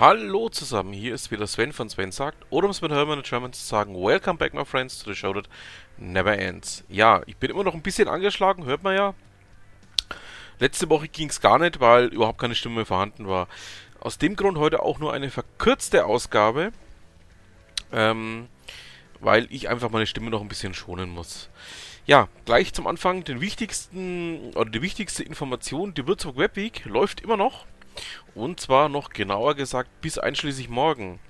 Hallo zusammen, hier ist wieder Sven von Sven sagt, oder um es mit Hermann in German zu sagen, Welcome back my friends to the show that never ends. Ja, ich bin immer noch ein bisschen angeschlagen, hört man ja. Letzte Woche ging es gar nicht, weil überhaupt keine Stimme mehr vorhanden war. Aus dem Grund heute auch nur eine verkürzte Ausgabe, ähm, weil ich einfach meine Stimme noch ein bisschen schonen muss. Ja, gleich zum Anfang den wichtigsten oder die wichtigste Information, die Würzburg Webweek läuft immer noch. Und zwar noch genauer gesagt bis einschließlich morgen.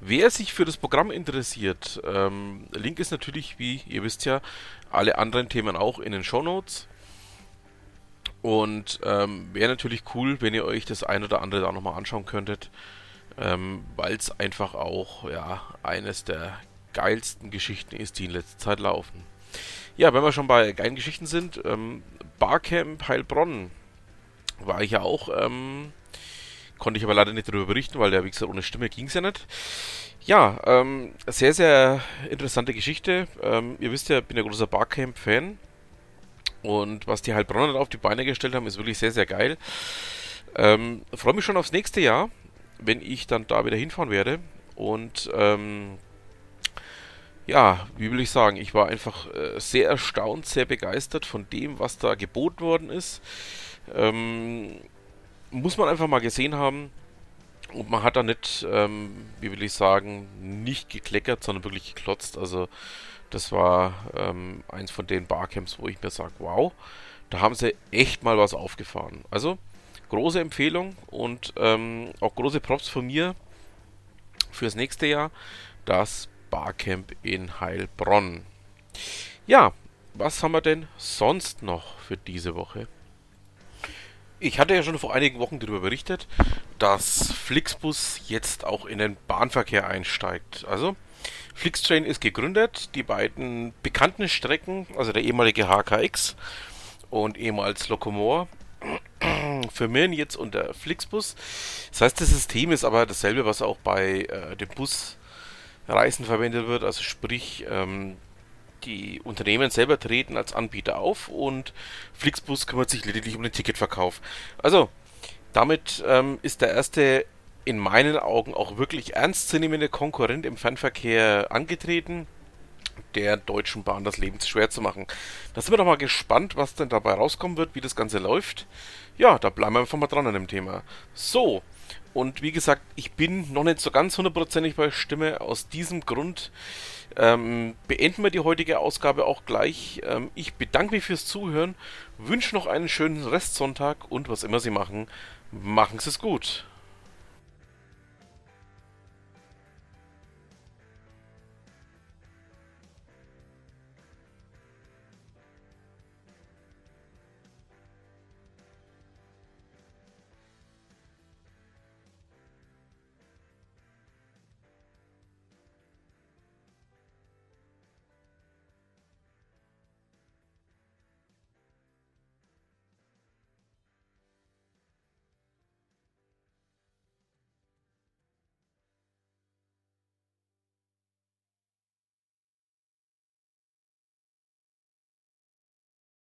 Wer sich für das Programm interessiert, ähm, Link ist natürlich, wie ihr wisst ja, alle anderen Themen auch in den Show Notes. Und ähm, wäre natürlich cool, wenn ihr euch das ein oder andere da nochmal anschauen könntet, ähm, weil es einfach auch ja eines der geilsten Geschichten ist, die in letzter Zeit laufen. Ja, wenn wir schon bei geilen Geschichten sind, ähm, Barcamp Heilbronn war ich ja auch. Ähm, konnte ich aber leider nicht darüber berichten, weil der, wie gesagt, ohne Stimme ging es ja nicht. Ja, ähm, sehr, sehr interessante Geschichte. Ähm, ihr wisst ja, ich bin ja großer Barcamp-Fan. Und was die Heilbronner auf die Beine gestellt haben, ist wirklich sehr, sehr geil. Ähm, Freue mich schon aufs nächste Jahr, wenn ich dann da wieder hinfahren werde. Und ähm, ja, wie will ich sagen, ich war einfach äh, sehr erstaunt, sehr begeistert von dem, was da geboten worden ist. Ähm, muss man einfach mal gesehen haben. Und man hat da nicht, ähm, wie will ich sagen, nicht gekleckert, sondern wirklich geklotzt. Also das war ähm, eins von den Barcamps, wo ich mir sage, wow, da haben sie echt mal was aufgefahren. Also große Empfehlung und ähm, auch große Props von mir fürs nächste Jahr. Das Barcamp in Heilbronn. Ja, was haben wir denn sonst noch für diese Woche? Ich hatte ja schon vor einigen Wochen darüber berichtet, dass Flixbus jetzt auch in den Bahnverkehr einsteigt. Also, Flixtrain ist gegründet. Die beiden bekannten Strecken, also der ehemalige HKX und ehemals Locomore, firmieren jetzt unter Flixbus. Das heißt, das System ist aber dasselbe, was auch bei äh, den Busreisen verwendet wird. Also sprich, ähm, die Unternehmen selber treten als Anbieter auf und Flixbus kümmert sich lediglich um den Ticketverkauf. Also, damit ähm, ist der erste in meinen Augen auch wirklich ernstzunehmende Konkurrent im Fernverkehr angetreten, der Deutschen Bahn das Leben schwer zu machen. Da sind wir doch mal gespannt, was denn dabei rauskommen wird, wie das Ganze läuft. Ja, da bleiben wir einfach mal dran an dem Thema. So, und wie gesagt, ich bin noch nicht so ganz hundertprozentig bei Stimme. Aus diesem Grund ähm, beenden wir die heutige Ausgabe auch gleich. Ähm, ich bedanke mich fürs Zuhören, wünsche noch einen schönen Restsonntag und was immer Sie machen, machen Sie es gut.